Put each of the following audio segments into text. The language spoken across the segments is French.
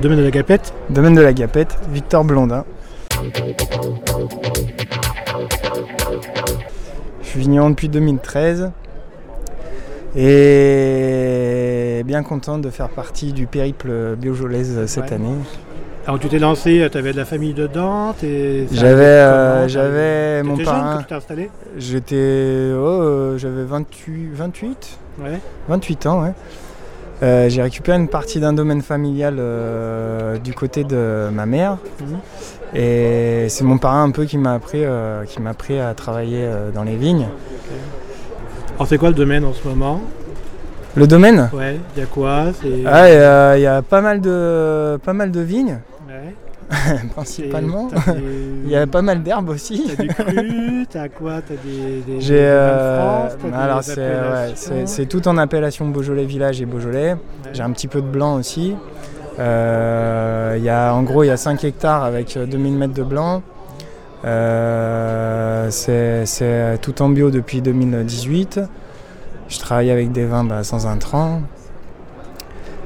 Domaine de la Gapette Domaine de la Gapette, Victor Blondin. Je suis vigneron depuis 2013 et bien content de faire partie du périple Biojolaise cette Ouais. année. Alors tu t'es lancé, tu avais de la famille dedans J'avais, euh, j'avais mon jeune parrain. quand tu t'es installé? J'étais, oh, euh, j'avais 28, 28, Ouais. 28 ans, ouais. Euh, j'ai récupéré une partie d'un domaine familial euh, du côté de ma mère. Mhm. Et c'est mon parrain un peu qui m'a appris, euh, qui m'a appris à travailler dans les vignes. Alors c'est quoi le domaine en ce moment? Le domaine? Ouais, il y a quoi? Ah, il y a- il y, a pas mal de, pas mal de vignes, Ouais. principalement. Des- Il y a pas mal d'herbes aussi. T'as du cru, t'as quoi? T'as des, des, J'ai, euh, alors c'est, ouais, tout en appellation Beaujolais Village et Beaujolais. Ouais. J'ai un petit peu de blanc aussi. Euh, il y a, en gros, il y a 5 hectares avec euh, 2000 mètres de blanc. Euh, c'est, c'est tout en bio depuis 2018. Je travaille avec des vins bah, sans intrants.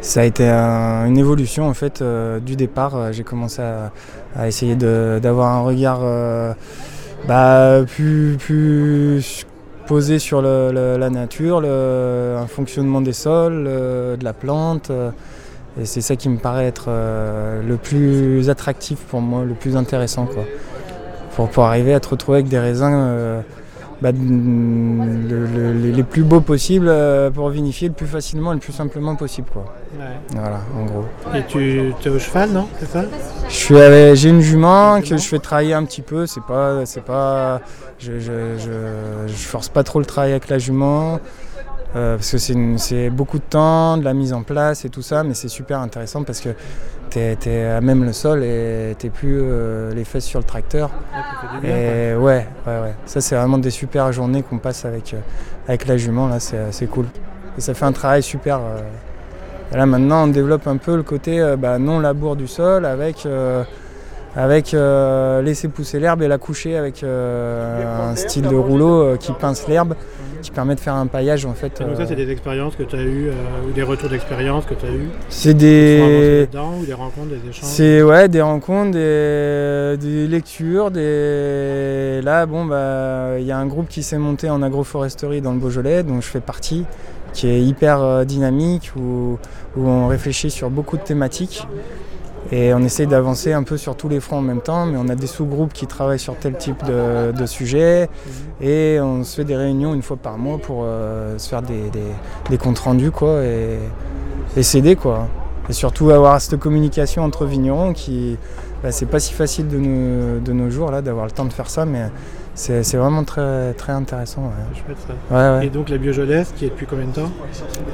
Ça a été un- une évolution en fait euh, du départ. Euh, J'ai commencé à, essayer d'avoir un regard euh, bah, plus, posé sur la nature, le, un fonctionnement des sols, de la plante. et c'est ça qui me paraît être le plus attractif pour moi, le plus intéressant. Quoi. Pour, pour arriver à te retrouver avec des raisins bah, de- le- le- les- plus beaux possibles euh, pour vinifier le plus facilement et le plus simplement possible. Quoi. Ouais. Voilà, en gros. Et tu es au cheval, non C'est ça? J'ai une jument que je fais travailler un petit peu. C'est pas, c'est pas, je, je, je, je force pas trop le travail avec la jument euh, parce que c'est beaucoup de temps, de la mise en place et tout ça, mais c'est super intéressant parce que t'es, à même le sol et t'es plus euh, les fesses sur le tracteur. Ouais, bien. Et ouais, ouais, ouais. Ça c'est vraiment des super journées qu'on passe avec, euh, avec la jument là, c'est, c'est cool. Et ça fait un travail super. euh. Et là maintenant on développe un peu le côté bah, non labour du sol avec, avec laisser pousser l'herbe et la coucher avec un style de rouleau qui pince l'herbe, qui permet de faire un paillage en fait. Et donc ça, euh, c'est des expériences que tu as eues, euh, ou des retours d'expérience que tu as eues c'est des... ou rencontres, des échanges C'est ouais, des rencontres, des, des lectures, des. Là, bon, bah, il y a un groupe qui s'est monté en agroforesterie dans le Beaujolais, dont je fais partie, qui est hyper euh, dynamique, où, où on réfléchit sur beaucoup de thématiques. Et on essaye d'avancer un peu sur tous les fronts en même temps, mais on a des sous-groupes qui travaillent sur tel type de, de sujet. Et on se fait des réunions une fois par mois pour euh, se faire des, des- des comptes rendus, quoi, et, et s'aider, quoi. Et surtout avoir cette communication entre vignerons qui, bah, c'est pas si facile de nos, de nos jours là d'avoir le temps de faire ça, mais c'est c'est vraiment très, très intéressant. ouais. Chouette, ça. Ouais, ouais. Et donc la biojolaise, qui est depuis combien de temps?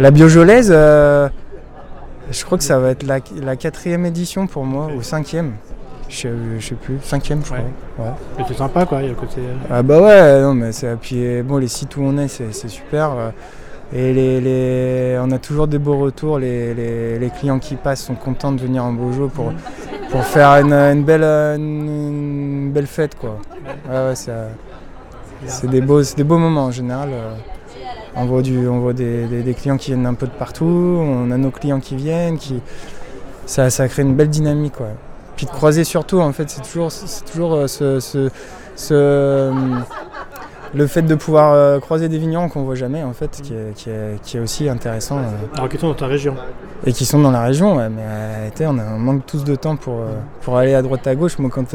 La biojolaise, euh, je crois que ça va être la, la quatrième édition pour moi, ou cinquième. Je sais, je sais plus, cinquième je crois. Ouais. Mais c'est sympa, quoi. Il y a le côté... euh, Ah bah ouais, non mais c'est puis euh, bon les sites où on est c'est super euh, et les, les- on a toujours des beaux retours, les, les- les clients qui passent sont contents de venir en Beaujolais pour, pour faire une, une belle euh, une, une belle fête quoi. Ouais, ouais, c'est, euh, c'est des beaux c'est des beaux moments en général. On voit du on voit des, des- des clients qui viennent un peu de partout, on a nos clients qui viennent qui ça, ça crée une belle dynamique quoi. Puis de croiser surtout en fait c'est toujours c'est toujours euh, ce, ce- ce, euh, le fait de pouvoir euh, croiser des vignerons qu'on voit jamais en fait qui est, qui est- qui est aussi intéressant Alors, qui sont dans ta région? Et qui sont dans la région ouais, mais on, a, on manque tous de temps pour, pour aller à droite à gauche. Moi quand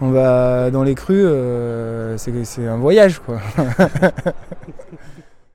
on va dans les crues euh, c'est c'est un voyage quoi